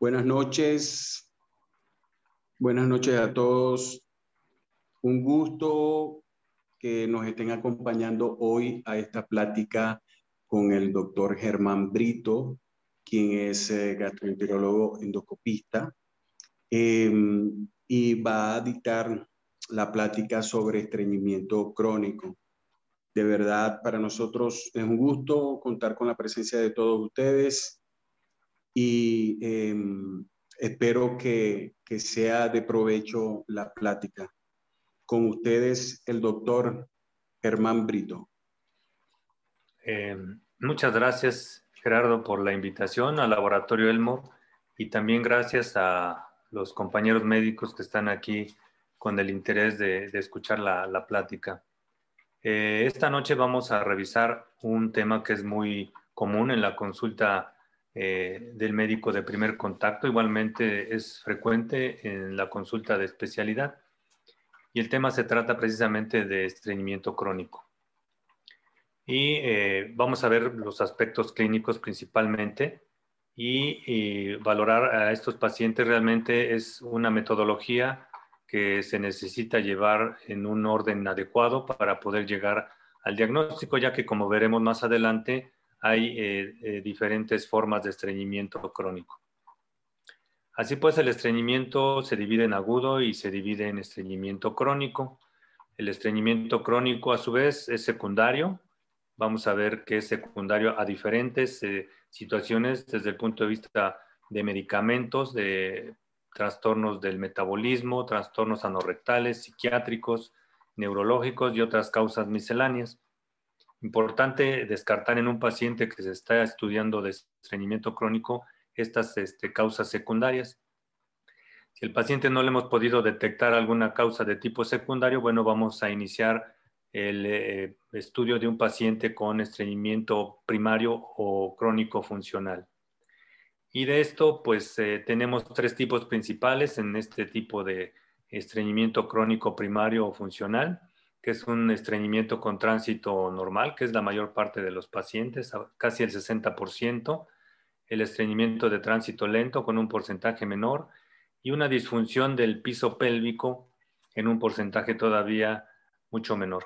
Buenas noches. Buenas noches a todos. Un gusto que nos estén acompañando hoy a esta plática con el doctor Germán Brito, quien es eh, gastroenterólogo endoscopista, em, y va a dictar la plática sobre estreñimiento crónico. De verdad, para nosotros es un gusto contar con la presencia de todos ustedes y em, espero que, que sea de provecho la plática. Con ustedes, el doctor Germán Brito. Eh, muchas gracias, Gerardo, por la invitación al Laboratorio Elmo y también gracias a los compañeros médicos que están aquí con el interés de, escuchar la, plática. Eh, esta noche vamos a revisar un tema que es muy común en la consulta eh, del médico de primer contacto, igualmente es frecuente en la consulta de especialidad y el tema se trata precisamente de estreñimiento crónico. Y eh, vamos a ver los aspectos clínicos principalmente y, valorar a estos pacientes realmente es una metodología que se necesita llevar en un orden adecuado para poder llegar al diagnóstico, ya que como veremos más adelante, hay eh, eh, diferentes formas de estreñimiento crónico. Así pues, el estreñimiento se divide en agudo y se divide en estreñimiento crónico. El estreñimiento crónico, a su vez, es secundario. Vamos a ver que es secundario a diferentes eh, situaciones desde el punto de vista de medicamentos, de trastornos del metabolismo, trastornos anorrectales, psiquiátricos, neurológicos y otras causas misceláneas. Importante descartar en un paciente que se está estudiando de estreñimiento crónico estas este, causas secundarias. Si el paciente no le hemos podido detectar alguna causa de tipo secundario, bueno, vamos a iniciar el eh, estudio de un paciente con estreñimiento primario o crónico funcional. Y de esto, pues eh, tenemos tres tipos principales en este tipo de estreñimiento crónico primario o funcional, que es un estreñimiento con tránsito normal, que es la mayor parte de los pacientes, casi el 60%, el estreñimiento de tránsito lento con un porcentaje menor y una disfunción del piso pélvico en un porcentaje todavía mucho menor.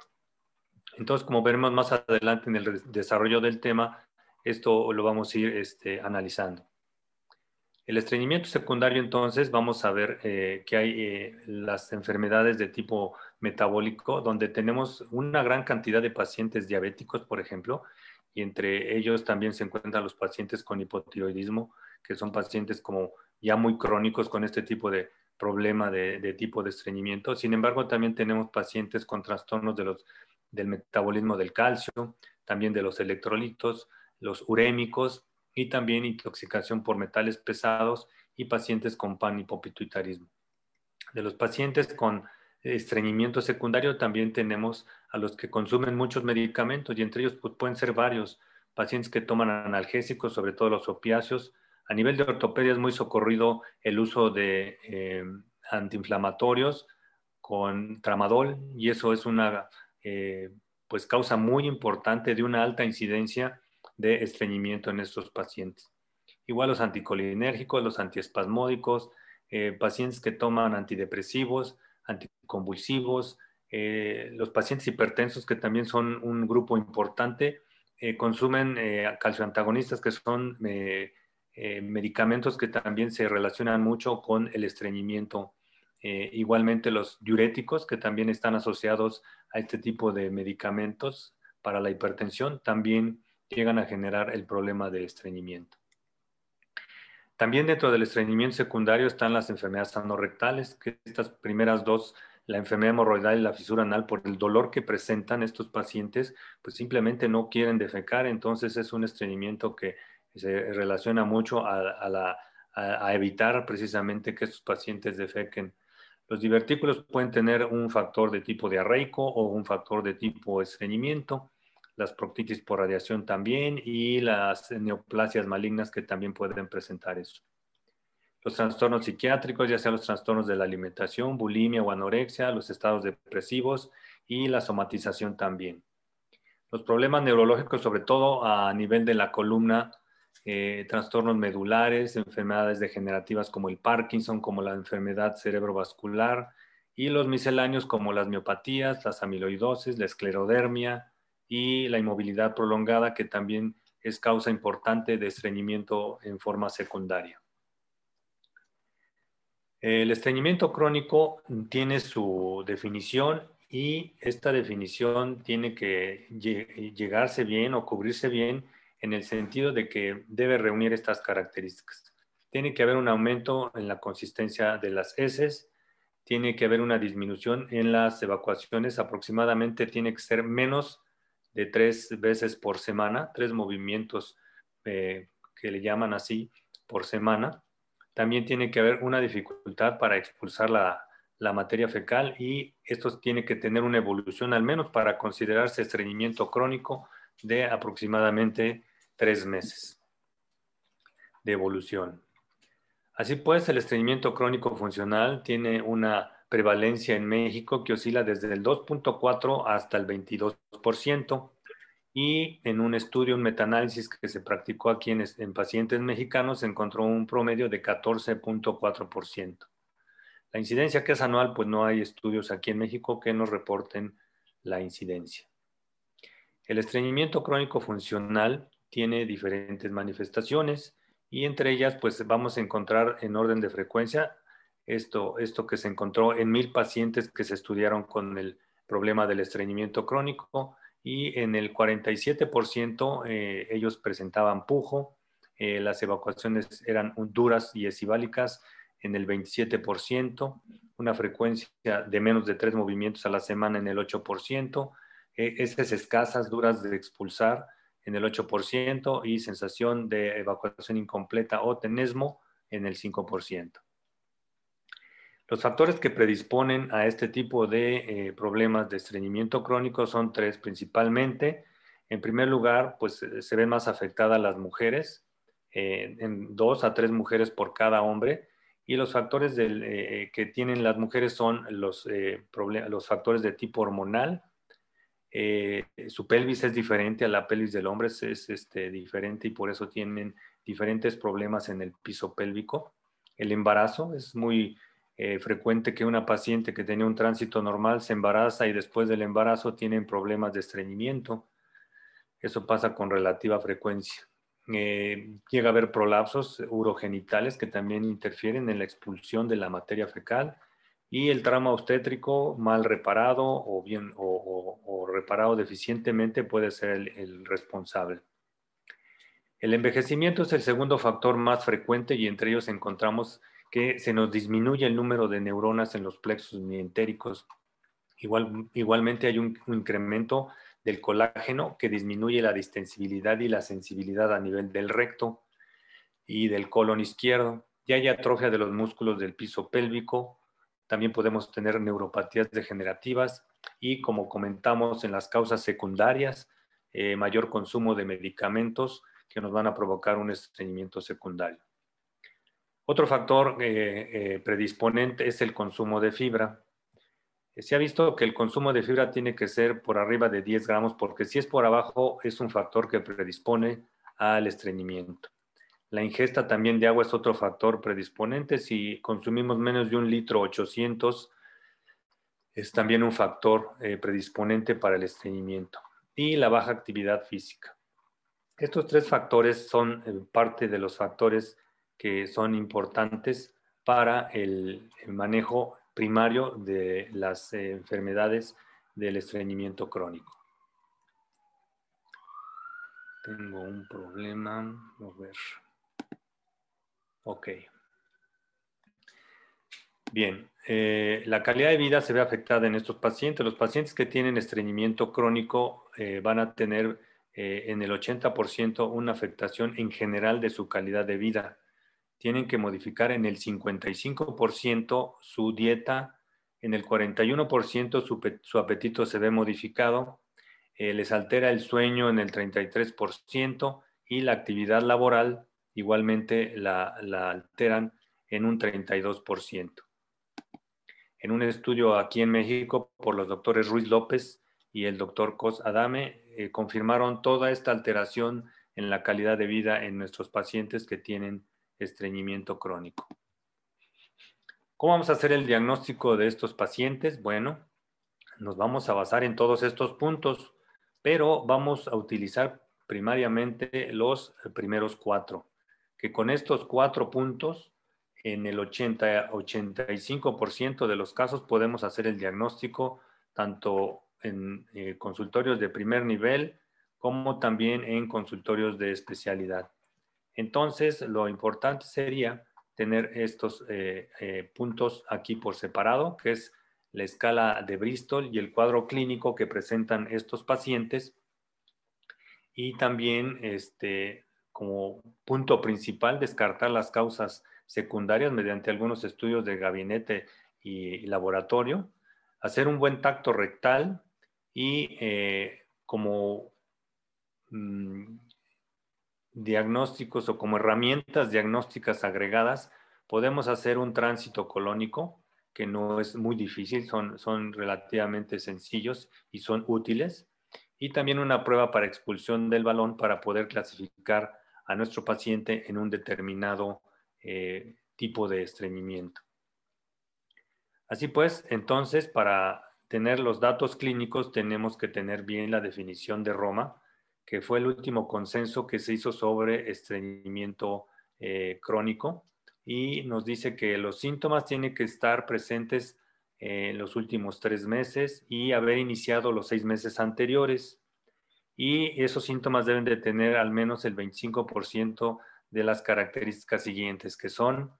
Entonces, como veremos más adelante en el desarrollo del tema, esto lo vamos a ir este, analizando. El estreñimiento secundario, entonces, vamos a ver eh, que hay eh, las enfermedades de tipo metabólico, donde tenemos una gran cantidad de pacientes diabéticos, por ejemplo, y entre ellos también se encuentran los pacientes con hipotiroidismo, que son pacientes como ya muy crónicos con este tipo de problema de, tipo de estreñimiento. Sin embargo, también tenemos pacientes con trastornos de los, del metabolismo del calcio, también de los electrolitos, los urémicos y también intoxicación por metales pesados y pacientes con panhipopituitarismo. De los pacientes con estreñimiento secundario también tenemos a los que consumen muchos medicamentos y entre ellos pues, pueden ser varios pacientes que toman analgésicos, sobre todo los opiáceos. A nivel de ortopedia es muy socorrido el uso de eh, antiinflamatorios con tramadol y eso es una eh, pues causa muy importante de una alta incidencia de estreñimiento en estos pacientes. Igual los anticolinérgicos, los antiespasmódicos, eh, pacientes que toman antidepresivos, anticonvulsivos, eh, los pacientes hipertensos, que también son un grupo importante, eh, consumen eh, calcioantagonistas, que son medicamentos que también se relacionan mucho con el estreñimiento. igualmente los diuréticos, que también están asociados a este tipo de medicamentos para la hipertensión, también llegan a generar el problema de estreñimiento. También dentro del estreñimiento secundario están las enfermedades anorrectales, que estas primeras dos, la enfermedad hemorroidal y la fisura anal, por el dolor que presentan estos pacientes, pues simplemente no quieren defecar, entonces es un estreñimiento que se relaciona mucho a, evitar precisamente que estos pacientes defequen. Los divertículos pueden tener un factor de tipo diarreico o un factor de tipo estreñimiento las proctitis por radiación también y las neoplasias malignas que también pueden presentar eso. Los trastornos psiquiátricos, ya sea los trastornos de la alimentación, bulimia o anorexia, los estados depresivos y la somatización también. Los problemas neurológicos, sobre todo a nivel de la columna, eh, trastornos medulares, enfermedades degenerativas como el Parkinson, como la enfermedad cerebrovascular y los misceláneos como las miopatías, las amiloidosis, la esclerodermia y la inmovilidad prolongada que también es causa importante de estreñimiento en forma secundaria. El estreñimiento crónico tiene su definición y esta definición tiene que llegarse bien o cubrirse bien en el sentido de que debe reunir estas características. Tiene que haber un aumento en la consistencia de las heces, tiene que haber una disminución en las evacuaciones, aproximadamente tiene que ser menos de tres veces por semana, tres movimientos eh, que le llaman así por semana también tiene que haber una dificultad para expulsar la, materia fecal y esto tiene que tener una evolución al menos para considerarse estreñimiento crónico de aproximadamente tres meses de evolución. Así pues, el estreñimiento crónico funcional tiene una prevalencia en México que oscila desde el 2.4 hasta el 22% y en un estudio, un metaanálisis que se practicó aquí en, en pacientes mexicanos, se encontró un promedio de 14.4%. La incidencia que es anual, pues no hay estudios aquí en México que nos reporten la incidencia. El estreñimiento crónico funcional tiene diferentes manifestaciones y entre ellas pues vamos a encontrar en orden de frecuencia esto, esto que se encontró en mil pacientes que se estudiaron con el problema del estreñimiento crónico, y en el 47% eh, ellos presentaban pujo, eh, las evacuaciones eran duras y esibálicas en el 27%, una frecuencia de menos de tres movimientos a la semana en el 8%, eh, esas escasas, duras de expulsar en el 8% y sensación de evacuación incompleta o tenesmo en el 5%. Los factores que predisponen a este tipo de eh, problemas de estreñimiento crónico son tres principalmente. En primer lugar, pues eh, se ven más afectadas las mujeres, eh, en dos a tres mujeres por cada hombre. Y los factores que tienen las mujeres son los, los factores de tipo hormonal. su pelvis es diferente a la pelvis del hombre, es, es este, diferente y por eso tienen diferentes problemas en el piso pélvico. El embarazo es muy eh, frecuente que una paciente que tenía un tránsito normal se embaraza y después del embarazo tienen problemas de estreñimiento. Eso pasa con relativa frecuencia. Eh, llega a haber prolapsos urogenitales que también interfieren en la expulsión de la materia fecal y el trauma obstétrico mal reparado o bien o, reparado deficientemente puede ser el responsable. El envejecimiento es el segundo factor más frecuente y entre ellos encontramos que se nos disminuye el número de neuronas en los plexos mientéricos. Igual, igualmente hay un, incremento del colágeno que disminuye la distensibilidad y la sensibilidad a nivel del recto y del colon izquierdo. Ya hay atrofia de los músculos del piso pélvico. También podemos tener neuropatías degenerativas y, como comentamos en las causas secundarias, eh, mayor consumo de medicamentos que nos van a provocar un estreñimiento secundario. Otro factor eh, eh, predisponente es el consumo de fibra. Se ha visto que el consumo de fibra tiene que ser por arriba de 10 gramos porque si es por abajo es un factor que predispone al estreñimiento. La ingesta también de agua es otro factor predisponente. Si consumimos menos de un litro 800, es también un factor eh, predisponente para el estreñimiento. Y la baja actividad física. Estos tres factores son parte de los factores que son importantes para el, manejo primario de las eh, enfermedades del estreñimiento crónico. Tengo un problema. A ver. Ok. Bien, eh, la calidad de vida se ve afectada en estos pacientes. Los pacientes que tienen estreñimiento crónico eh, van a tener en el 80% una afectación en general de su calidad de vida tienen que modificar en el 55% su dieta, en el 41% su, apetito se ve modificado, eh, les altera el sueño en el 33% y la actividad laboral igualmente la, alteran en un 32%. En un estudio aquí en México por los doctores Ruiz López y el doctor Cos Adame, eh, confirmaron toda esta alteración en la calidad de vida en nuestros pacientes que tienen estreñimiento crónico. ¿Cómo vamos a hacer el diagnóstico de estos pacientes? Bueno, nos vamos a basar en todos estos puntos, pero vamos a utilizar primariamente los primeros cuatro, que con estos cuatro puntos, en el 80-85% de los casos podemos hacer el diagnóstico tanto en eh, consultorios de primer nivel como también en consultorios de especialidad. Entonces, lo importante sería tener estos eh, eh, puntos aquí por separado, que es la escala de Bristol y el cuadro clínico que presentan estos pacientes. Y también, este, como punto principal, descartar las causas secundarias mediante algunos estudios de gabinete y laboratorio, hacer un buen tacto rectal y eh, como mm, diagnósticos o como herramientas diagnósticas agregadas, podemos hacer un tránsito colónico, que no es muy difícil, son, son relativamente sencillos y son útiles, y también una prueba para expulsión del balón para poder clasificar a nuestro paciente en un determinado eh, tipo de estreñimiento. Así pues, entonces, para tener los datos clínicos tenemos que tener bien la definición de Roma, que fue el último consenso que se hizo sobre estreñimiento eh, crónico y nos dice que los síntomas tienen que estar presentes en los últimos tres meses y haber iniciado los seis meses anteriores. Y esos síntomas deben de tener al menos el 25% de las características siguientes, que son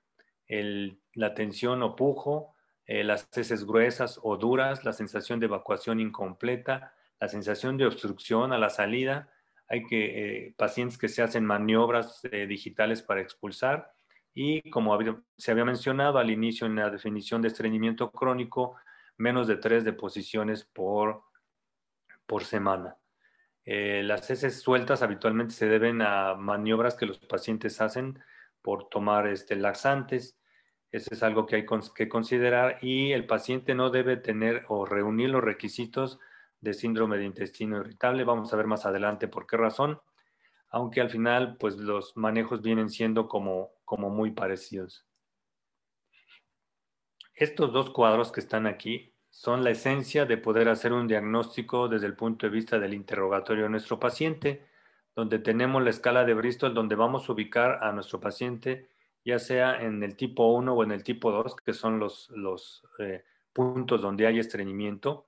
la tensión o pujo, eh, las heces gruesas o duras, la sensación de evacuación incompleta, la sensación de obstrucción a la salida, hay que, eh, pacientes que se hacen maniobras eh, digitales para expulsar y como se había mencionado al inicio en la definición de estreñimiento crónico, menos de tres deposiciones por, por semana. Eh, las heces sueltas habitualmente se deben a maniobras que los pacientes hacen por tomar este, laxantes. Eso es algo que hay que considerar y el paciente no debe tener o reunir los requisitos de síndrome de intestino irritable. Vamos a ver más adelante por qué razón, aunque al final pues los manejos vienen siendo como, como muy parecidos. Estos dos cuadros que están aquí son la esencia de poder hacer un diagnóstico desde el punto de vista del interrogatorio de nuestro paciente, donde tenemos la escala de Bristol, donde vamos a ubicar a nuestro paciente, ya sea en el tipo 1 o en el tipo 2, que son los, los eh, puntos donde hay estreñimiento,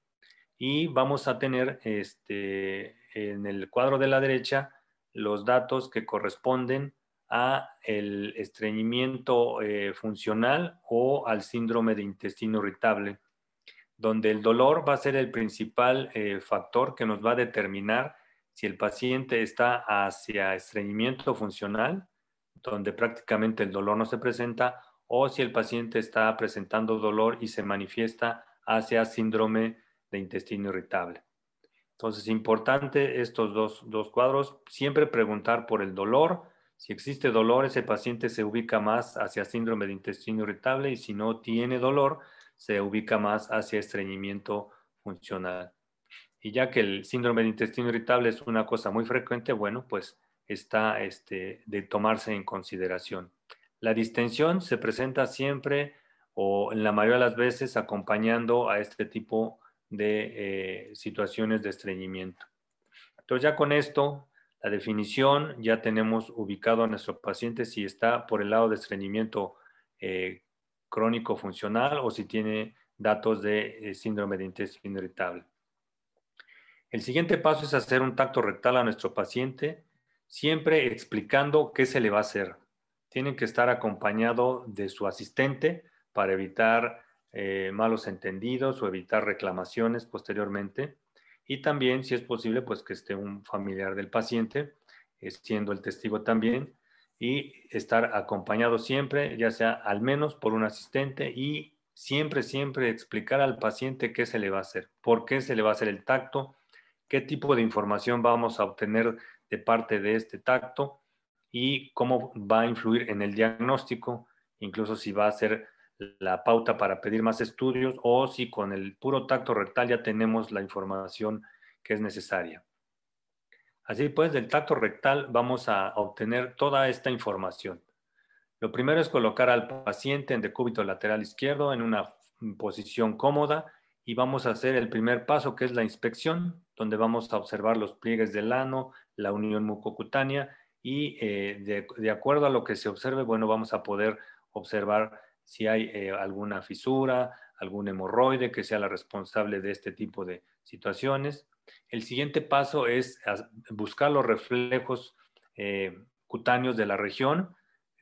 y vamos a tener este, en el cuadro de la derecha los datos que corresponden a el estreñimiento eh, funcional o al síndrome de intestino irritable, donde el dolor va a ser el principal eh, factor que nos va a determinar si el paciente está hacia estreñimiento funcional, donde prácticamente el dolor no se presenta, o si el paciente está presentando dolor y se manifiesta hacia síndrome de intestino irritable. Entonces, importante estos dos, dos cuadros, siempre preguntar por el dolor. Si existe dolor, ese paciente se ubica más hacia síndrome de intestino irritable y si no tiene dolor, se ubica más hacia estreñimiento funcional. Y ya que el síndrome de intestino irritable es una cosa muy frecuente, bueno, pues está este, de tomarse en consideración. La distensión se presenta siempre o en la mayoría de las veces acompañando a este tipo de eh, situaciones de estreñimiento. Entonces ya con esto, la definición, ya tenemos ubicado a nuestro paciente si está por el lado de estreñimiento eh, crónico funcional o si tiene datos de eh, síndrome de intestino irritable. El siguiente paso es hacer un tacto rectal a nuestro paciente, siempre explicando qué se le va a hacer. Tienen que estar acompañado de su asistente para evitar eh, malos entendidos o evitar reclamaciones posteriormente. Y también, si es posible, pues que esté un familiar del paciente, eh, siendo el testigo también, y estar acompañado siempre, ya sea al menos por un asistente y siempre, siempre explicar al paciente qué se le va a hacer, por qué se le va a hacer el tacto, qué tipo de información vamos a obtener de parte de este tacto y cómo va a influir en el diagnóstico, incluso si va a ser la pauta para pedir más estudios o si con el puro tacto rectal ya tenemos la información que es necesaria. Así pues, del tacto rectal vamos a obtener toda esta información. Lo primero es colocar al paciente en decúbito lateral izquierdo en una posición cómoda y vamos a hacer el primer paso que es la inspección, donde vamos a observar los pliegues del ano, la unión mucocutánea y eh, de, acuerdo a lo que se observe, bueno, vamos a poder observar si hay eh, alguna fisura, algún hemorroide que sea la responsable de este tipo de situaciones. El siguiente paso es buscar los reflejos eh, cutáneos de la región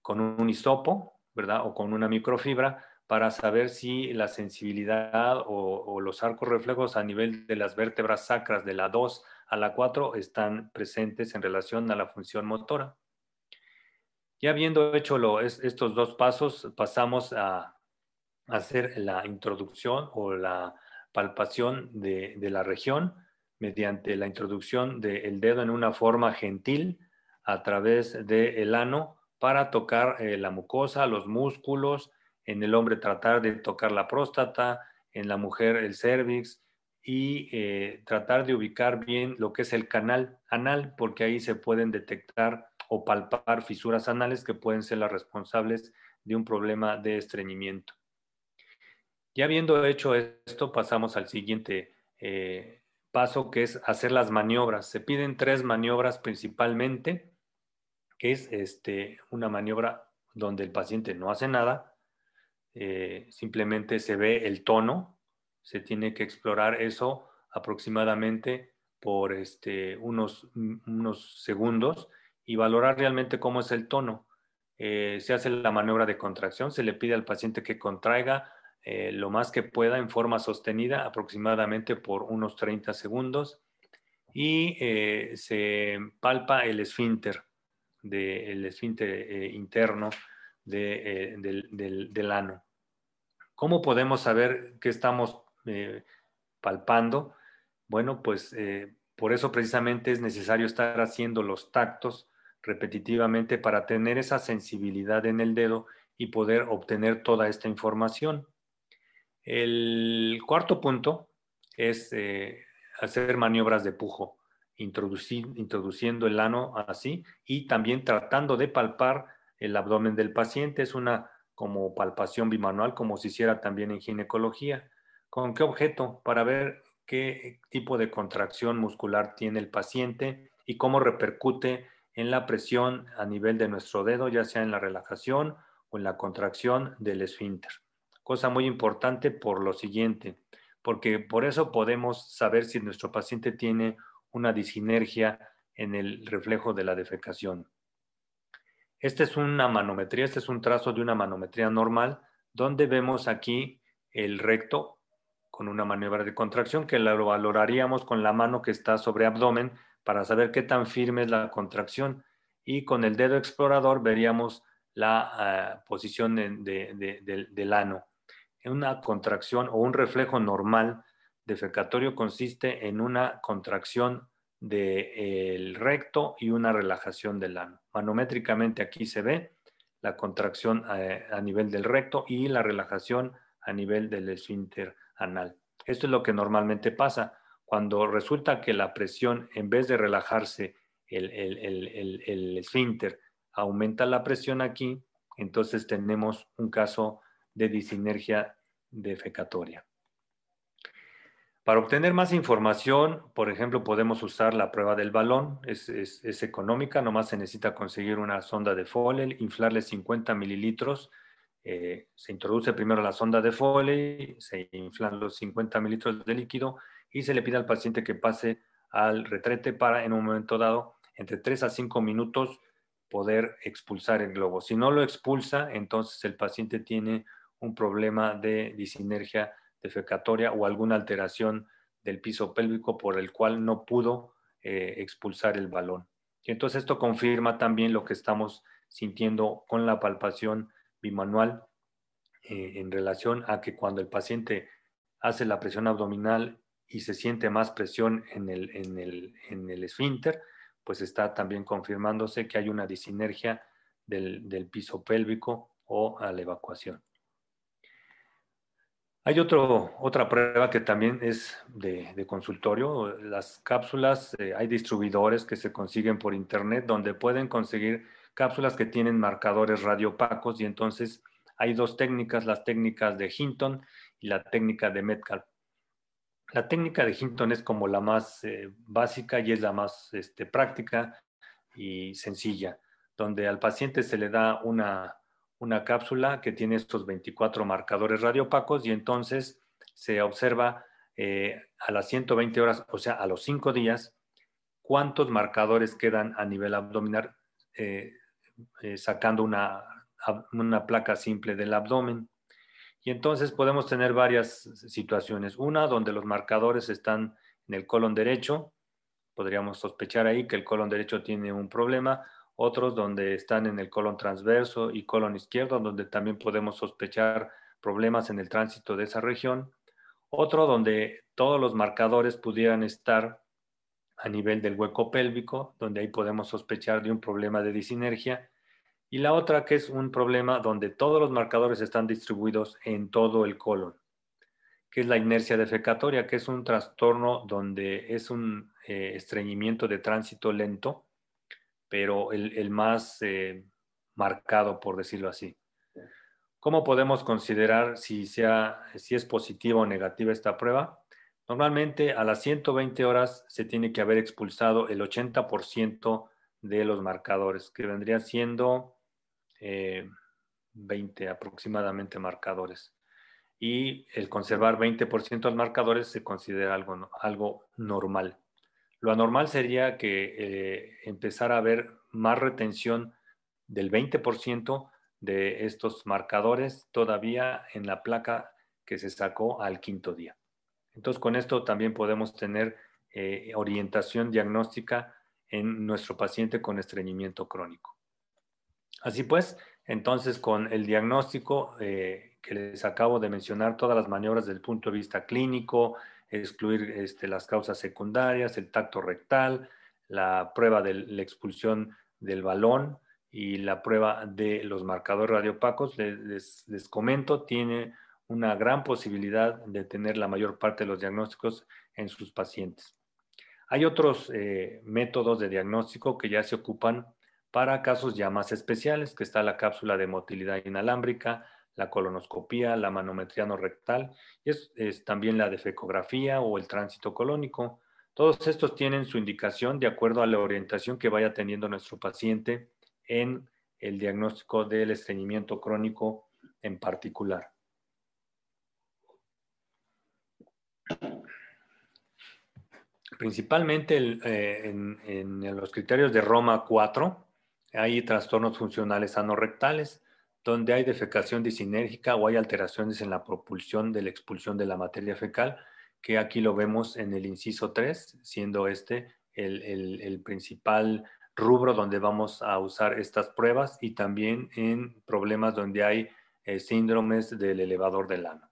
con un hisopo, ¿verdad? O con una microfibra para saber si la sensibilidad o, los arcos reflejos a nivel de las vértebras sacras de la 2 a la 4 están presentes en relación a la función motora. Ya habiendo hecho estos dos pasos, pasamos a hacer la introducción o la palpación de, la región mediante la introducción del dedo en una forma gentil a través del ano para tocar eh, la mucosa, los músculos, en el hombre tratar de tocar la próstata, en la mujer el cervix y eh, tratar de ubicar bien lo que es el canal anal, porque ahí se pueden detectar o palpar fisuras anales que pueden ser las responsables de un problema de estreñimiento. Ya habiendo hecho esto, pasamos al siguiente eh, paso, que es hacer las maniobras. Se piden tres maniobras principalmente, que es este, una maniobra donde el paciente no hace nada, eh, simplemente se ve el tono, se tiene que explorar eso aproximadamente por este, unos, unos segundos y valorar realmente cómo es el tono. Eh, se hace la maniobra de contracción, se le pide al paciente que contraiga eh, lo más que pueda en forma sostenida, aproximadamente por unos 30 segundos, y se palpa el esfínter, el esfínter interno del, del ano. ¿Cómo podemos saber qué estamos eh, palpando? Bueno, pues eh, por eso precisamente es necesario estar haciendo los tactos repetitivamente para tener esa sensibilidad en el dedo y poder obtener toda esta información. El cuarto punto es eh, hacer maniobras de pujo, introduciendo el ano así y también tratando de palpar el abdomen del paciente. Es una como palpación bimanual, como se hiciera también en ginecología. ¿Con qué objeto? Para ver qué tipo de contracción muscular tiene el paciente y cómo repercute en la presión a nivel de nuestro dedo, ya sea en la relajación o en la contracción del esfínter. Cosa muy importante por lo siguiente, porque por eso podemos saber si nuestro paciente tiene una disinergia en el reflejo de la defecación. Esta es una manometría, este es un trazo de una manometría normal, donde vemos aquí el recto con una maniobra de contracción que lo valoraríamos con la mano que está sobre abdomen para saber qué tan firme es la contracción y con el dedo explorador veríamos la ah, posición del ano. Una contracción o un reflejo normal defecatorio consiste en una contracción del recto y una relajación del ano. Manométricamente aquí se ve la contracción eh, a, nivel del recto y la relajación a nivel del esfínter anal. Esto es lo que normalmente pasa. Cuando resulta que la presión, en vez de relajarse el, el esfínter, aumenta la presión aquí, entonces tenemos un caso de disinergia defecatoria. Para obtener más información, por ejemplo, podemos usar la prueba del balón. Es, económica, nomás se necesita conseguir una sonda de Foley, inflarle 50 mililitros. Eh, se introduce primero la sonda de Foley, se inflan los 50 mililitros de líquido y se le pide al paciente que pase al retrete para en un momento dado, entre 3 a 5 minutos, poder expulsar el globo. Si no lo expulsa, entonces el paciente tiene un problema de disinergia defecatoria o alguna alteración del piso pélvico por el cual no pudo eh, expulsar el balón. Y entonces esto confirma también lo que estamos sintiendo con la palpación bimanual eh, en relación a que cuando el paciente hace la presión abdominal y se siente más presión en el, en el, en el esfínter, pues está también confirmándose que hay una disinergia del, del piso pélvico o a la evacuación. Hay otro, otra prueba que también es de, consultorio. Las cápsulas, eh, hay distribuidores que se consiguen por internet donde pueden conseguir cápsulas que tienen marcadores radiopacos y entonces hay dos técnicas, las técnicas de Hinton y la técnica de Metcalf. La técnica de Hinton es como la más eh, básica y es la más este, práctica y sencilla, donde al paciente se le da una, una cápsula que tiene estos 24 marcadores radiopacos y entonces se observa eh, a las 120 horas, o sea, a los 5 días, cuántos marcadores quedan a nivel abdominal eh, eh, sacando una, una placa simple del abdomen. Y entonces podemos tener varias situaciones. Una donde los marcadores están en el colon derecho, podríamos sospechar ahí que el colon derecho tiene un problema, otros donde están en el colon transverso y colon izquierdo, donde también podemos sospechar problemas en el tránsito de esa región, otro donde todos los marcadores pudieran estar a nivel del hueco pélvico, donde ahí podemos sospechar de un problema de disinergia, y la otra que es un problema donde todos los marcadores están distribuidos en todo el colon, que es la inercia defecatoria, que es un trastorno donde es un eh, estreñimiento de tránsito lento, pero el, más eh, marcado, por decirlo así. ¿Cómo podemos considerar si, sea, si es positiva o negativa esta prueba? Normalmente a las 120 horas se tiene que haber expulsado el 80% de los marcadores, que vendría siendo 20 eh, aproximadamente marcadores. Y el conservar 20% de los marcadores se considera algo, algo normal. Lo anormal sería que eh, empezara a haber más retención del 20% de estos marcadores todavía en la placa que se sacó al quinto día. Entonces, con esto también podemos tener eh, orientación diagnóstica en nuestro paciente con estreñimiento crónico. Así pues, entonces con el diagnóstico eh, que les acabo de mencionar, todas las maniobras desde el punto de vista clínico, excluir este, las causas secundarias, el tacto rectal, la prueba de la expulsión del balón y la prueba de los marcadores radiopacos, les, les, comento, tiene una gran posibilidad de tener la mayor parte de los diagnósticos en sus pacientes. Hay otros eh, métodos de diagnóstico que ya se ocupan para casos ya más especiales, que está la cápsula de motilidad inalámbrica, la colonoscopía, la manometría no rectal, y es, también la defecografía o el tránsito colónico. Todos estos tienen su indicación de acuerdo a la orientación que vaya teniendo nuestro paciente en el diagnóstico del estreñimiento crónico en particular. Principalmente eh, en, en, los criterios de Roma 4 hay trastornos funcionales anorrectales, donde hay defecación disinérgica o hay alteraciones en la propulsión de la expulsión de la materia fecal, que aquí lo vemos en el inciso 3, siendo este el, principal rubro donde vamos a usar estas pruebas y también en problemas donde hay eh, síndromes del elevador del ano.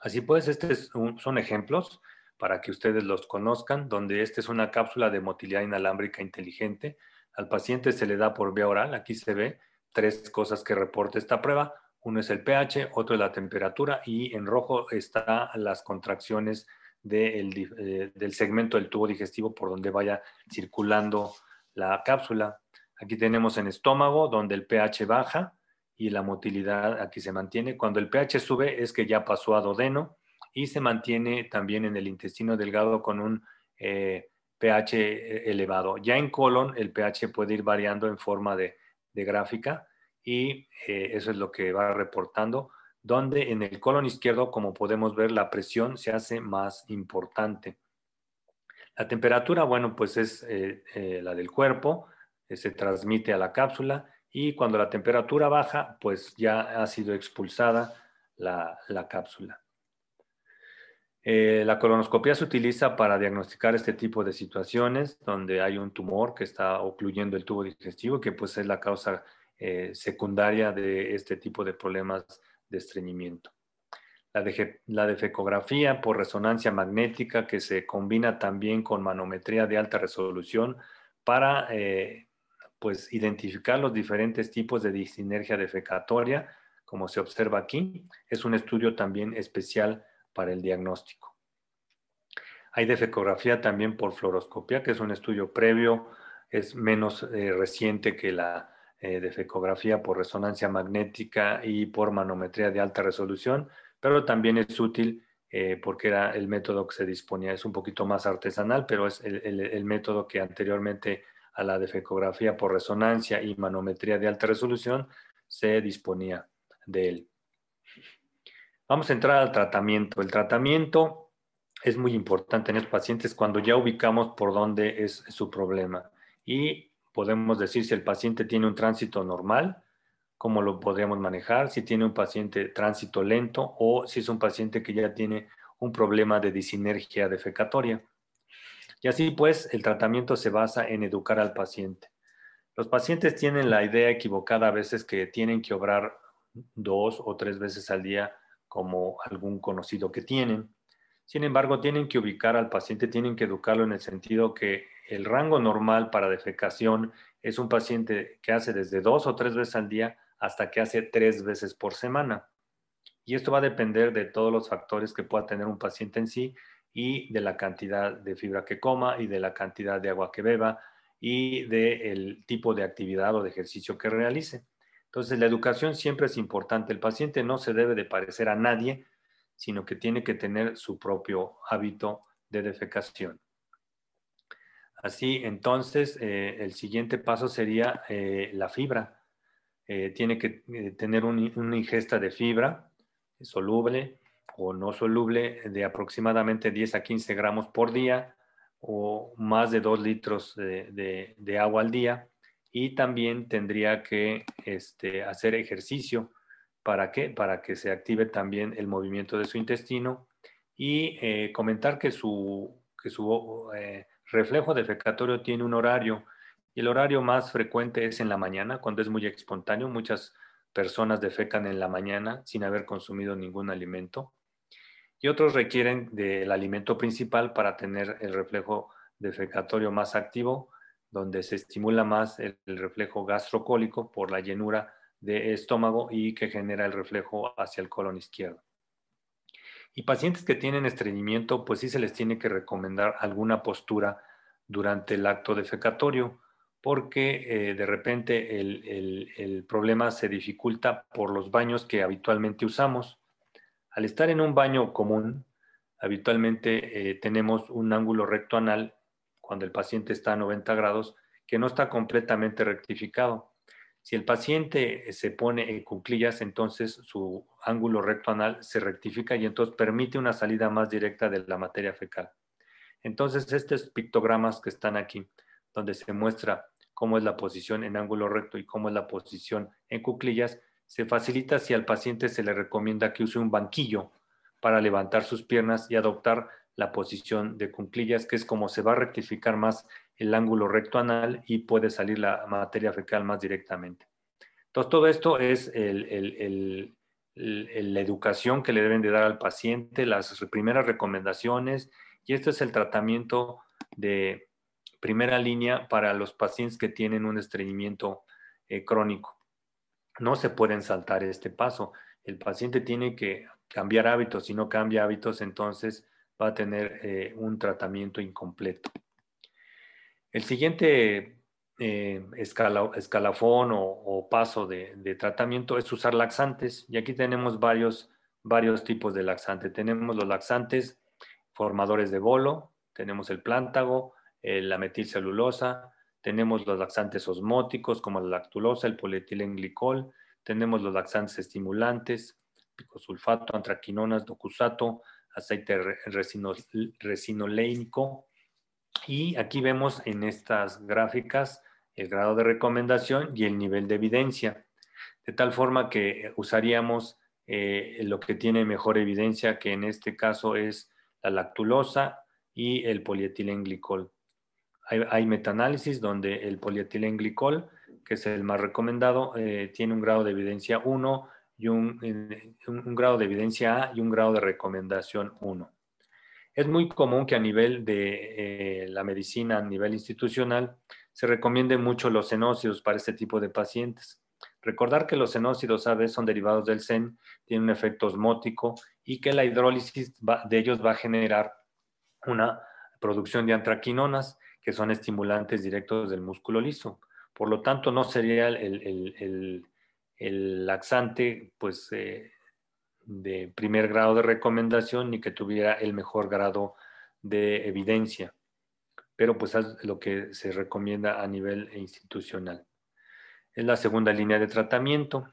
Así pues, estos son ejemplos para que ustedes los conozcan, donde esta es una cápsula de motilidad inalámbrica inteligente. Al paciente se le da por vía oral, aquí se ve, tres cosas que reporta esta prueba. Uno es el pH, otro es la temperatura y en rojo están las contracciones eh, del segmento del tubo digestivo por donde vaya circulando la cápsula. Aquí tenemos en estómago donde el pH baja y la motilidad aquí se mantiene. Cuando el pH sube es que ya pasó a dodeno y se mantiene también en el intestino delgado con un eh, pH elevado. Ya en colon el pH puede ir variando en forma de gráfica y eh, eso es lo que va reportando, donde en el colon izquierdo, como podemos ver, la presión se hace más importante. La temperatura, bueno, pues es eh, eh, la del cuerpo, se transmite a la cápsula y cuando la temperatura baja, pues ya ha sido expulsada la cápsula. La colonoscopia se utiliza para diagnosticar este tipo de situaciones donde hay un tumor que está ocluyendo el tubo digestivo, que pues es la causa eh, secundaria de este tipo de problemas de estreñimiento. La, defecografía por resonancia magnética que se combina también con manometría de alta resolución para eh, pues, identificar los diferentes tipos de disinergia defecatoria, como se observa aquí. Es un estudio también especial para el diagnóstico. Hay defecografía también por fluoroscopia, que es un estudio previo, es menos eh, reciente que la eh, defecografía por resonancia magnética y por manometría de alta resolución, pero también es útil eh, porque era el método que se disponía. Es un poquito más artesanal, pero es el, método que anteriormente a la defecografía por resonancia y manometría de alta resolución se disponía de él. Vamos a entrar al tratamiento. El tratamiento es muy importante en los pacientes cuando ya ubicamos por dónde es su problema y podemos decir si el paciente tiene un tránsito normal, cómo lo podríamos manejar, si tiene un paciente tránsito lento o si es un paciente que ya tiene un problema de disinergia defecatoria. Y así pues, el tratamiento se basa en educar al paciente. Los pacientes tienen la idea equivocada a veces que tienen que obrar dos o tres veces al día como algún conocido que tienen. Sin embargo, tienen que ubicar al paciente, tienen que educarlo en el sentido que el rango normal para defecación es un paciente que hace desde dos o tres veces al día hasta que hace tres veces por semana. Y esto va a depender de todos los factores que pueda tener un paciente en sí y de la cantidad de fibra que coma y de la cantidad de agua que beba y del tipo de actividad o de ejercicio que realice. Entonces, la educación siempre es importante. El paciente no se debe de parecer a nadie, sino que tiene que tener su propio hábito de defecación. Así, entonces, eh, el siguiente paso sería eh, la fibra. Eh, tiene que tener una ingesta de fibra soluble o no soluble de aproximadamente 10 a 15 gramos por día o más de 2 litros de, agua al día y también tendría que este, hacer ejercicio para que, para que se active también el movimiento de su intestino y eh, comentar que su, que su reflejo defecatorio tiene un horario y el horario más frecuente es en la mañana, cuando es muy espontáneo. Muchas personas defecan en la mañana sin haber consumido ningún alimento. Y otros requieren del alimento principal para tener el reflejo defecatorio más activo, donde se estimula más el, reflejo gastrocólico por la llenura de estómago y que genera el reflejo hacia el colon izquierdo. Y pacientes que tienen estreñimiento, pues sí se les tiene que recomendar alguna postura durante el acto defecatorio porque eh, de repente el, problema se dificulta por los baños que habitualmente usamos. Al estar en un baño común, habitualmente eh, tenemos un ángulo recto anal cuando el paciente está a 90 grados que no está completamente rectificado. Si el paciente se pone en cuclillas, entonces su ángulo recto anal se rectifica y entonces permite una salida más directa de la materia fecal. Entonces, estos pictogramas que están aquí, donde se muestra cómo es la posición en ángulo recto y cómo es la posición en cuclillas, se facilita si al paciente se le recomienda que use un banquillo para levantar sus piernas y adoptar la posición de cuclillas, que es como se va a rectificar más el ángulo recto anal y puede salir la materia fecal más directamente. Todo esto es la educación que le deben de dar al paciente, las primeras recomendaciones, y este es el tratamiento de, primera línea para los pacientes que tienen un estreñimiento eh, crónico. No se pueden saltar este paso. El paciente tiene que cambiar hábitos. Si no cambia hábitos, entonces va a tener eh, un tratamiento incompleto. El siguiente eh, escalafón o, paso de, tratamiento es usar laxantes. Y aquí tenemos varios, varios tipos de laxantes. Tenemos los laxantes formadores de bolo, tenemos el plántago, eh, la metilcelulosa, tenemos los laxantes osmóticos como la lactulosa, el polietilenglicol, tenemos los laxantes estimulantes, picosulfato, antraquinonas, docusato, aceite resinolénico. Y aquí vemos en estas gráficas el grado de recomendación y el nivel de evidencia, de tal forma que usaríamos eh, lo que tiene mejor evidencia, que en este caso es la lactulosa y el polietilenglicol. Hay, metaanálisis donde el polietilenglicol, que es el más recomendado, eh, tiene un grado de evidencia 1 y un, grado de evidencia A y un grado de recomendación 1. Es muy común que a nivel de eh, la medicina, a nivel institucional, se recomienden mucho los cenócidos para este tipo de pacientes. Recordar que los senócidos AB son derivados del SEN, tienen un efecto osmótico y que la hidrólisis de ellos va a generar una producción de antraquinonas, que son estimulantes directos del músculo liso. Por lo tanto, no sería el, laxante pues, eh, de primer grado de recomendación ni que tuviera el mejor grado de evidencia, pero pues es lo que se recomienda a nivel institucional. Es la segunda línea de tratamiento.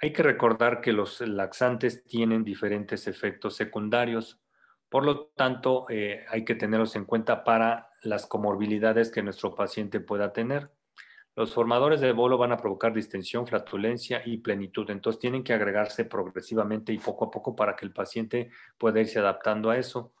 Hay que recordar que los laxantes tienen diferentes efectos secundarios, por lo tanto eh, hay que tenerlos en cuenta para las comorbilidades que nuestro paciente pueda tener. Los formadores de bolo van a provocar distensión, flatulencia y plenitud. Entonces tienen que agregarse progresivamente y poco a poco para que el paciente pueda irse adaptando a eso.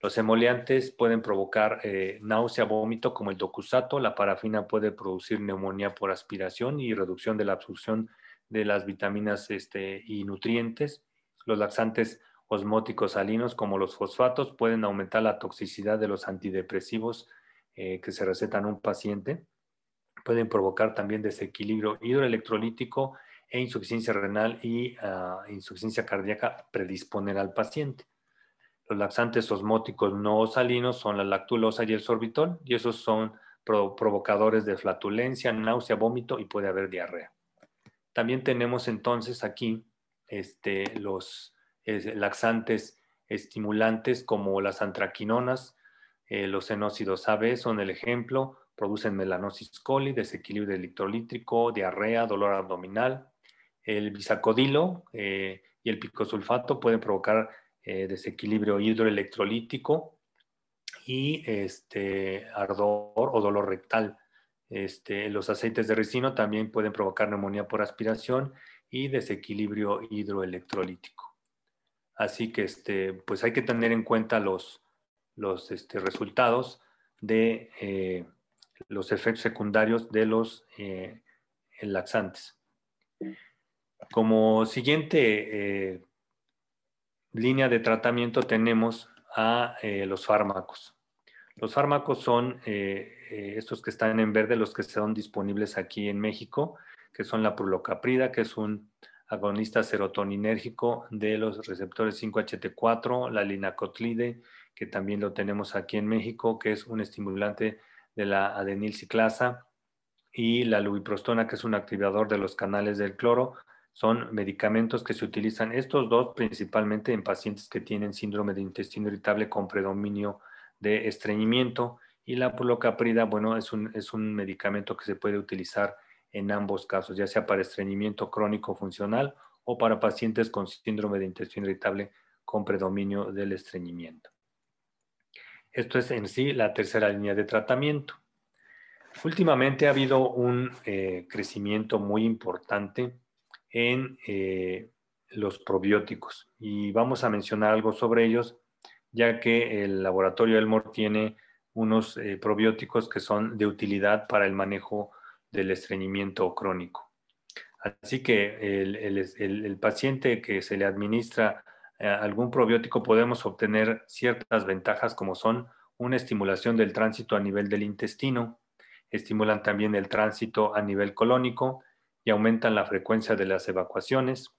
Los emoliantes pueden provocar eh, náusea, vómito, como el docusato. La parafina puede producir neumonía por aspiración y reducción de la absorción de las vitaminas este, y nutrientes. Los laxantes osmóticos salinos, como los fosfatos, pueden aumentar la toxicidad de los antidepresivos eh, que se recetan a un paciente pueden provocar también desequilibrio hidroelectrolítico e insuficiencia renal y ah, insuficiencia cardíaca predisponer al paciente. Los laxantes osmóticos no salinos son la lactulosa y el sorbitol y esos son provocadores de flatulencia, náusea, vómito y puede haber diarrea. También tenemos entonces aquí este, los laxantes estimulantes como las antraquinonas, eh, los enócidos AB son el ejemplo, producen melanosis coli, desequilibrio electrolítrico, diarrea, dolor abdominal. El bisacodilo eh, y el picosulfato pueden provocar eh, desequilibrio hidroelectrolítico y este, ardor o dolor rectal. Este, los aceites de ricino también pueden provocar neumonía por aspiración y desequilibrio hidroelectrolítico. Así que este, pues hay que tener en cuenta los, los este, resultados de eh, los efectos secundarios de los eh, laxantes. Como siguiente eh, línea de tratamiento tenemos a eh, los fármacos. Los fármacos son estos que están en verde, los que son disponibles aquí en México, que son la prulocaprida, que es un agonista serotoninérgico de los receptores 5HT4, la linacotlide, que también lo tenemos aquí en México, que es un estimulante de la adenilciclasa y la lubiprostona, que es un activador de los canales del cloro. Son medicamentos que se utilizan, estos dos principalmente en pacientes que tienen síndrome de intestino irritable con predominio de estreñimiento. Y la pulocaprida, bueno, es un, es un medicamento que se puede utilizar en ambos casos, ya sea para estreñimiento crónico funcional o para pacientes con síndrome de intestino irritable con predominio del estreñimiento. Esto es en sí la tercera línea de tratamiento. Últimamente ha habido un eh, crecimiento muy importante en eh, los probióticos y vamos a mencionar algo sobre ellos, ya que el laboratorio Elmore tiene unos eh, probióticos que son de utilidad para el manejo del estreñimiento crónico. Así que el paciente que se le administra algún probiótico podemos obtener ciertas ventajas como son una estimulación del tránsito a nivel del intestino, estimulan también el tránsito a nivel colónico y aumentan la frecuencia de las evacuaciones.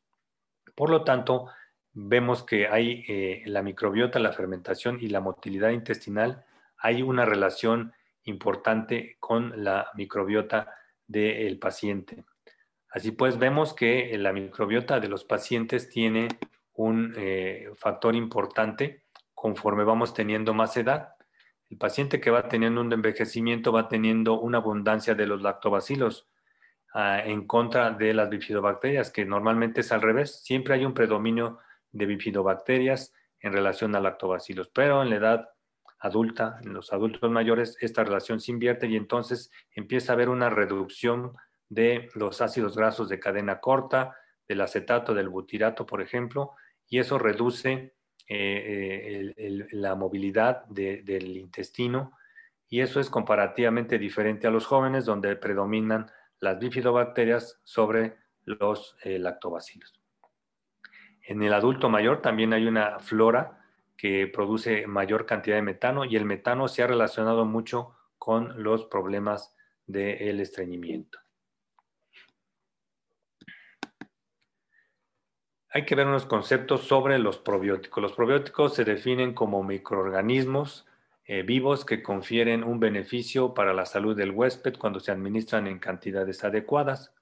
Por lo tanto, vemos que hay eh, la microbiota, la fermentación y la motilidad intestinal, hay una relación importante con la microbiota del paciente. Así pues, vemos que la microbiota de los pacientes tiene un eh, factor importante conforme vamos teniendo más edad. El paciente que va teniendo un envejecimiento va teniendo una abundancia de los lactobacilos ah, en contra de las bifidobacterias, que normalmente es al revés. Siempre hay un predominio de bifidobacterias en relación a lactobacilos, pero en la edad adulta, en los adultos mayores, esta relación se invierte y entonces empieza a haber una reducción de los ácidos grasos de cadena corta, del acetato, del butirato, por ejemplo, y eso reduce eh, eh, la movilidad del intestino y eso es comparativamente diferente a los jóvenes donde predominan las bifidobacterias sobre los eh, lactobacilos. En el adulto mayor también hay una flora que produce mayor cantidad de metano y el metano se ha relacionado mucho con los problemas del estreñimiento. Hay que ver unos conceptos sobre los probióticos. Los probióticos se definen como microorganismos eh, vivos que confieren un beneficio para la salud del huésped cuando se administran en cantidades adecuadas.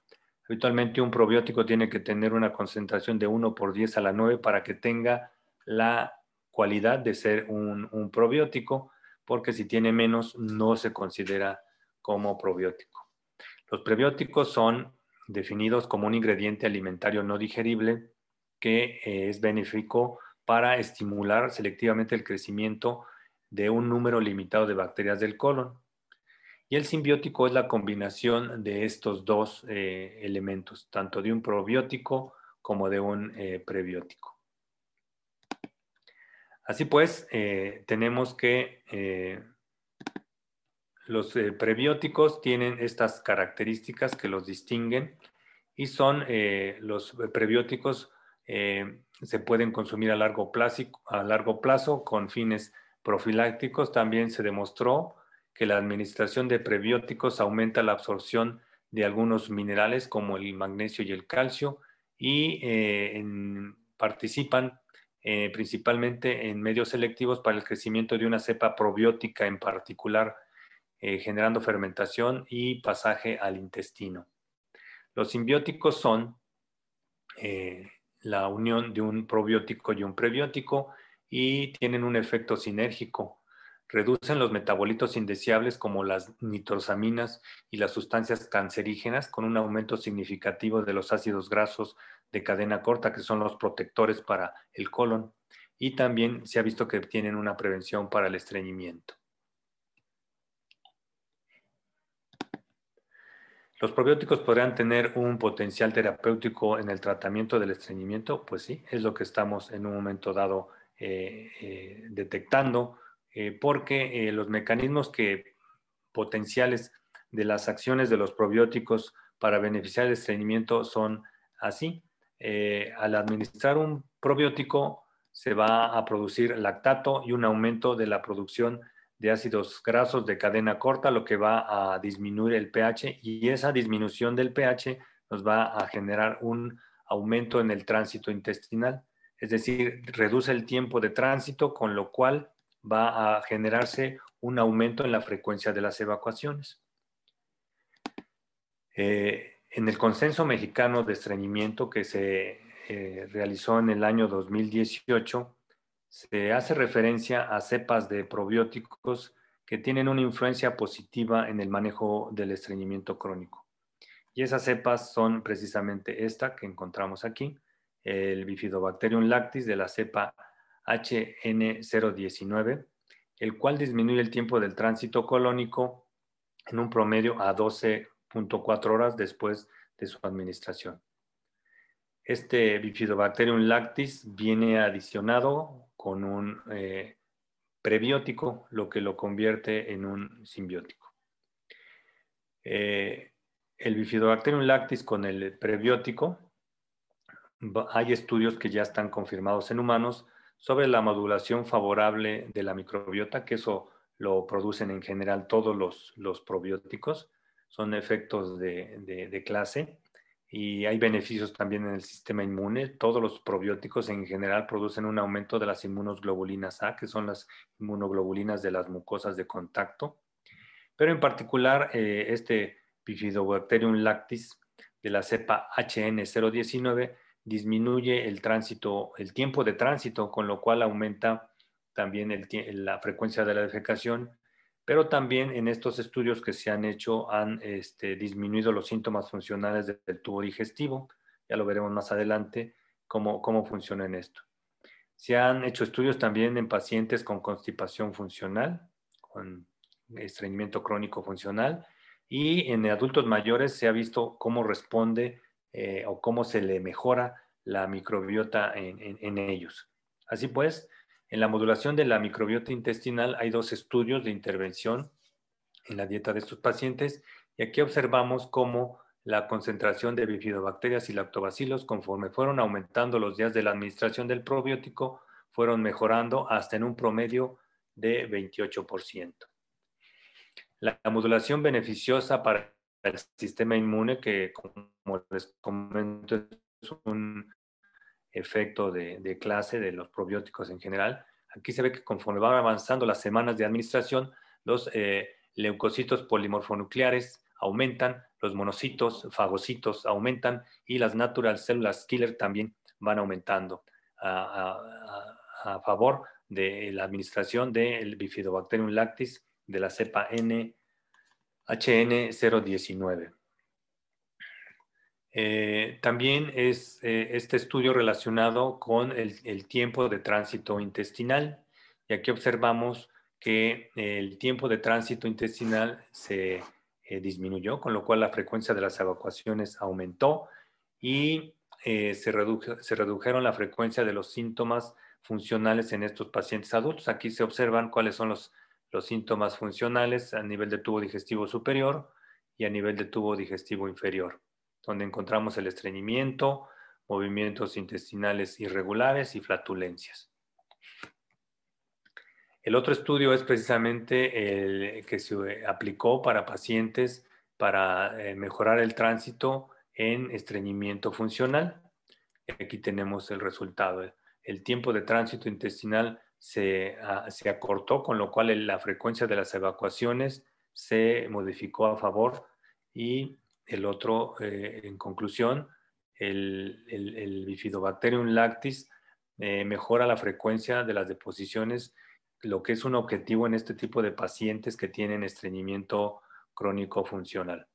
Habitualmente un probiótico tiene que tener una concentración de 1 por 10 a la 9 para que tenga la cualidad de ser un, un probiótico, porque si tiene menos no se considera como probiótico. Los prebióticos son definidos como un ingrediente alimentario no digerible que eh, es benéfico para estimular selectivamente el crecimiento de un número limitado de bacterias del colon. Y el simbiótico es la combinación de estos dos eh, elementos, tanto de un probiótico como de un eh, prebiótico. Así pues, tenemos que los prebióticos tienen estas características que los distinguen y son los prebióticos eh, se pueden consumir a largo, plazo, a largo plazo con fines profilácticos. También se demostró que la administración de prebióticos aumenta la absorción de algunos minerales como el magnesio y el calcio y eh, participan eh, principalmente en medios selectivos para el crecimiento de una cepa probiótica en particular, generando fermentación y pasaje al intestino. Los simbióticos son la unión de un probiótico y un prebiótico y tienen un efecto sinérgico. Reducen los metabolitos indeseables como las nitrosaminas y las sustancias cancerígenas con un aumento significativo de los ácidos grasos de cadena corta, que son los protectores para el colon. Y también se ha visto que tienen una prevención para el estreñimiento. ¿Los probióticos podrían tener un potencial terapéutico en el tratamiento del estreñimiento? Pues sí, es lo que estamos en un momento dado eh, eh, detectando, eh, porque los mecanismos que, potenciales de las acciones de los probióticos para beneficiar el estreñimiento son así. al administrar un probiótico se va a producir lactato y un aumento de la producción de ácidos grasos de cadena corta, lo que va a disminuir el pH y esa disminución del pH nos va a generar un aumento en el tránsito intestinal, es decir, reduce el tiempo de tránsito, con lo cual va a generarse un aumento en la frecuencia de las evacuaciones. Eh, en el consenso mexicano de estreñimiento que se eh, realizó en el año 2018, se hace referencia a cepas de probióticos que tienen una influencia positiva en el manejo del estreñimiento crónico. Y esas cepas son precisamente esta que encontramos aquí, el Bifidobacterium lactis de la cepa HN019, el cual disminuye el tiempo del tránsito colónico en un promedio a 12.4 horas después de su administración. Este Bifidobacterium lactis viene adicionado con un eh, prebiótico, lo que lo convierte en un simbiótico. Eh, el Bifidobacterium lactis con el prebiótico, hay estudios que ya están confirmados en humanos sobre la modulación favorable de la microbiota, que eso lo producen en general todos los, probióticos, son efectos de clase y hay beneficios también en el sistema inmune. Todos los probióticos en general producen un aumento de las inmunoglobulinas A, que son las inmunoglobulinas de las mucosas de contacto. Pero en particular, eh, este Bifidobacterium lactis de la cepa HN019 disminuye el tránsito, el tiempo de tránsito, con lo cual aumenta también la frecuencia de la defecación pero también en estos estudios que se han hecho han este, disminuido los síntomas funcionales del tubo digestivo. Ya lo veremos más adelante cómo, cómo funciona en esto. Se han hecho estudios también en pacientes con constipación funcional, con estreñimiento crónico funcional, y en adultos mayores se ha visto cómo responde eh, o cómo se le mejora la microbiota en ellos. Así pues, en la modulación de la microbiota intestinal hay dos estudios de intervención en la dieta de estos pacientes y aquí observamos cómo la concentración de bifidobacterias y lactobacilos conforme fueron aumentando los días de la administración del probiótico fueron mejorando hasta en un promedio de 28%. La, modulación beneficiosa para el sistema inmune, que como les comento es un efecto de, clase de los probióticos en general. Aquí se ve que conforme van avanzando las semanas de administración, los eh, leucocitos polimorfonucleares aumentan, los monocitos, fagocitos aumentan y las natural células killer también van aumentando a, favor de la administración del Bifidobacterium lactis de la cepa N HN019. Eh, también es eh, este estudio relacionado con el, tiempo de tránsito intestinal y aquí observamos que el tiempo de tránsito intestinal se eh, disminuyó, con lo cual la frecuencia de las evacuaciones aumentó y se, redujeron la frecuencia de los síntomas funcionales en estos pacientes adultos. Aquí se observan cuáles son los, los síntomas funcionales a nivel de tubo digestivo superior y a nivel de tubo digestivo inferior donde encontramos el estreñimiento, movimientos intestinales irregulares y flatulencias. El otro estudio es precisamente el que se aplicó para pacientes para eh, mejorar el tránsito en estreñimiento funcional. Aquí tenemos el resultado. El tiempo de tránsito intestinal se, ah, acortó, con lo cual la frecuencia de las evacuaciones se modificó a favor y el otro, eh, en conclusión, el, Bifidobacterium lactis eh, mejora la frecuencia de las deposiciones, lo que es un objetivo en este tipo de pacientes que tienen estreñimiento crónico funcional.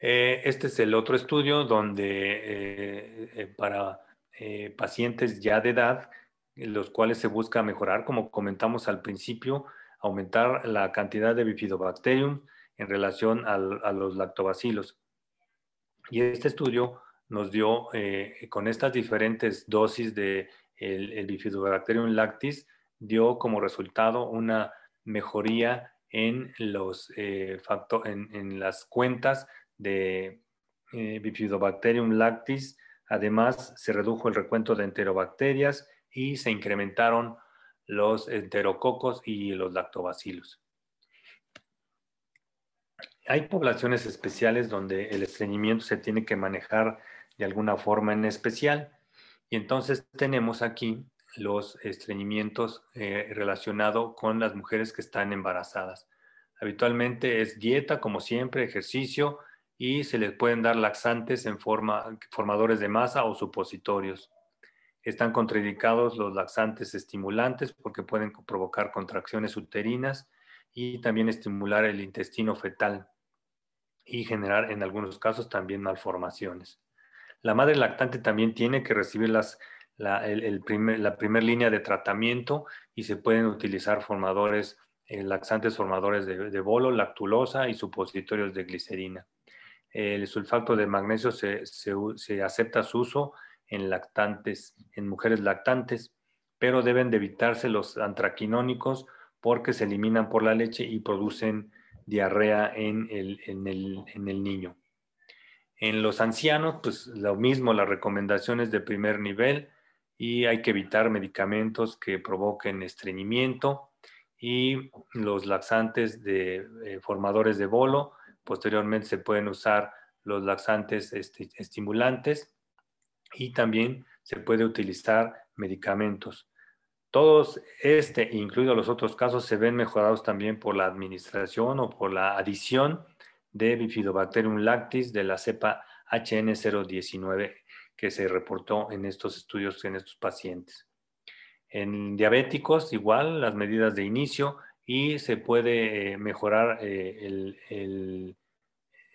Eh, este es el otro estudio donde para pacientes ya de edad, los cuales se busca mejorar, como comentamos al principio, aumentar la cantidad de Bifidobacterium, en relación a los lactobacilos. Y este estudio nos dio, eh, con estas diferentes dosis de el, Bifidobacterium lactis, dio como resultado una mejoría en, los, eh, en, las cuentas de eh, Bifidobacterium lactis. Además, se redujo el recuento de enterobacterias y se incrementaron los enterococos y los lactobacilos. Hay poblaciones especiales donde el estreñimiento se tiene que manejar de alguna forma en especial. Y entonces tenemos aquí los estreñimientos eh, relacionados con las mujeres que están embarazadas. Habitualmente es dieta, como siempre, ejercicio y se les pueden dar laxantes en forma, formadores de masa o supositorios. Están contraindicados los laxantes estimulantes porque pueden provocar contracciones uterinas y también estimular el intestino fetal y generar en algunos casos también malformaciones. La madre lactante también tiene que recibir las, la, el, la primera línea de tratamiento y se pueden utilizar formadores, eh, laxantes formadores de, bolo, lactulosa y supositorios de glicerina. El sulfato de magnesio se, se, acepta su uso en lactantes, en mujeres lactantes, pero deben de evitarse los antraquinónicos porque se eliminan por la leche y producen diarrea en el, en el, en el niño. En los ancianos, pues lo mismo, las recomendaciones de primer nivel y hay que evitar medicamentos que provoquen estreñimiento y los laxantes de eh, formadores de bolo. Posteriormente se pueden usar los laxantes este, estimulantes y también se puede utilizar medicamentos. Todos este, incluidos los otros casos, se ven mejorados también por la administración o por la adición de Bifidobacterium lactis de la cepa HN019 que se reportó en estos estudios en estos pacientes. En diabéticos, igual, las medidas de inicio y se puede eh, mejorar eh,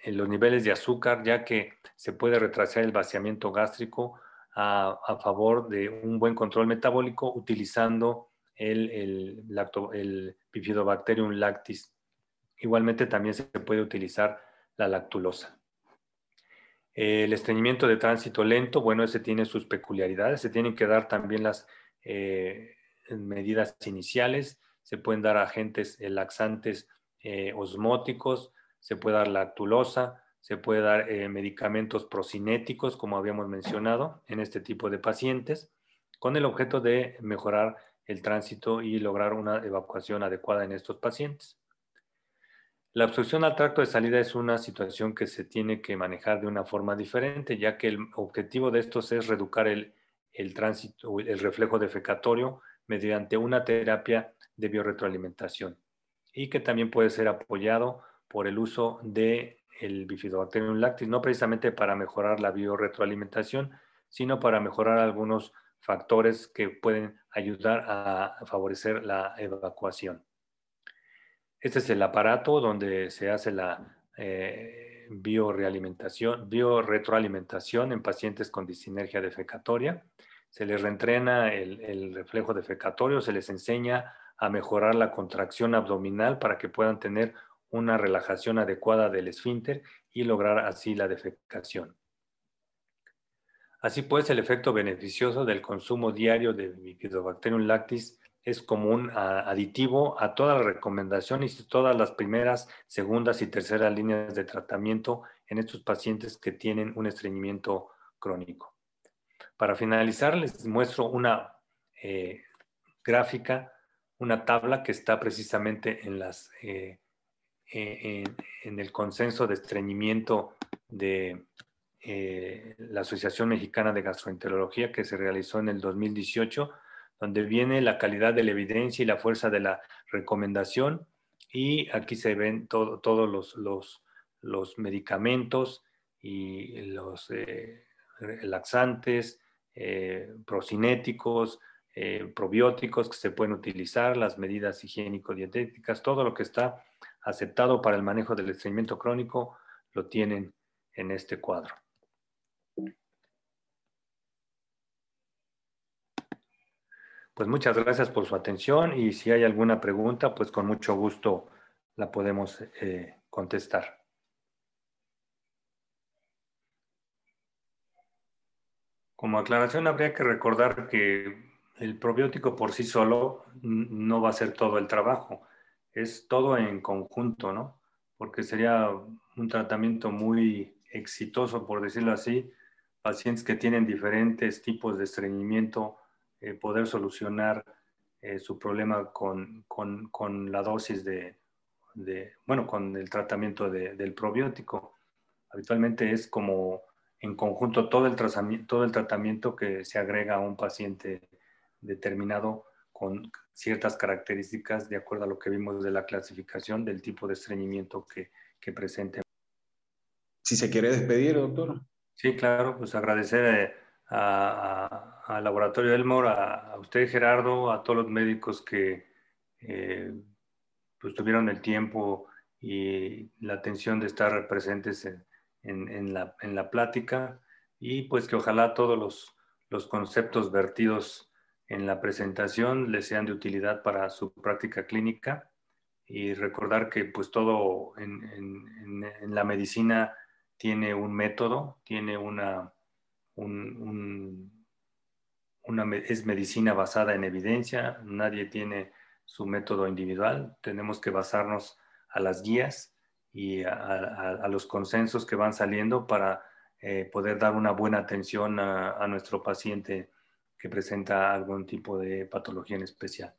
los niveles de azúcar, ya que se puede retrasar el vaciamiento gástrico a, favor de un buen control metabólico utilizando el, Bifidobacterium lactis. Igualmente también se puede utilizar la lactulosa. El estreñimiento de tránsito lento, bueno, ese tiene sus peculiaridades. Se tienen que dar también las eh, medidas iniciales. Se pueden dar agentes laxantes eh, osmóticos, se puede dar lactulosa, se puede dar eh, medicamentos procinéticos, como habíamos mencionado, en este tipo de pacientes, con el objeto de mejorar el tránsito y lograr una evacuación adecuada en estos pacientes. La obstrucción al tracto de salida es una situación que se tiene que manejar de una forma diferente, ya que el objetivo de estos es reducir el, el tránsito, el reflejo defecatorio mediante una terapia de biorretroalimentación y que también puede ser apoyado por el uso de el bifidobacterium lactis, no precisamente para mejorar la biorretroalimentación, sino para mejorar algunos factores que pueden ayudar a favorecer la evacuación. Este es el aparato donde se hace la eh, biorealimentación, bioretroalimentación en pacientes con disinergia defecatoria. Se les reentrena el, el reflejo defecatorio, se les enseña a mejorar la contracción abdominal para que puedan tener una relajación adecuada del esfínter y lograr así la defecación. Así pues, el efecto beneficioso del consumo diario de Bifidobacterium lactis es como un aditivo a todas las recomendaciones y todas las primeras, segundas y terceras líneas de tratamiento en estos pacientes que tienen un estreñimiento crónico. Para finalizar, les muestro una eh, gráfica, una tabla que está precisamente en, las, eh, eh, en, el consenso de estreñimiento de la Asociación Mexicana de Gastroenterología que se realizó en el 2018 donde viene la calidad de la evidencia y la fuerza de la recomendación. Y aquí se ven todos los, los, medicamentos y los eh, laxantes, eh, procinéticos, eh, probióticos que se pueden utilizar, las medidas higiénico-dietéticas, todo lo que está aceptado para el manejo del estreñimiento crónico lo tienen en este cuadro. Pues muchas gracias por su atención y si hay alguna pregunta, pues con mucho gusto la podemos eh, contestar. Como aclaración, habría que recordar que el probiótico por sí solo no va a ser todo el trabajo, es todo en conjunto, ¿no? Porque sería un tratamiento muy exitoso, por decirlo así, pacientes que tienen diferentes tipos de estreñimiento eh, poder solucionar eh, su problema con, con, la dosis de, de, bueno, con el tratamiento del probiótico. Habitualmente es como en conjunto todo el, todo el tratamiento que se agrega a un paciente determinado con ciertas características de acuerdo a lo que vimos de la clasificación del tipo de estreñimiento que, que presente. Si se quiere despedir, doctor. Sí, claro, pues agradecer eh, al Laboratorio Elmore, a, usted Gerardo, a todos los médicos que eh, pues tuvieron el tiempo y la atención de estar presentes en, la, en, la, plática y pues que ojalá todos los, los, conceptos vertidos en la presentación les sean de utilidad para su práctica clínica y recordar que pues todo en, la medicina tiene un método, tiene una una, es medicina basada en evidencia, nadie tiene su método individual, tenemos que basarnos a las guías y a, los consensos que van saliendo para eh, poder dar una buena atención a, nuestro paciente que presenta algún tipo de patología en especial.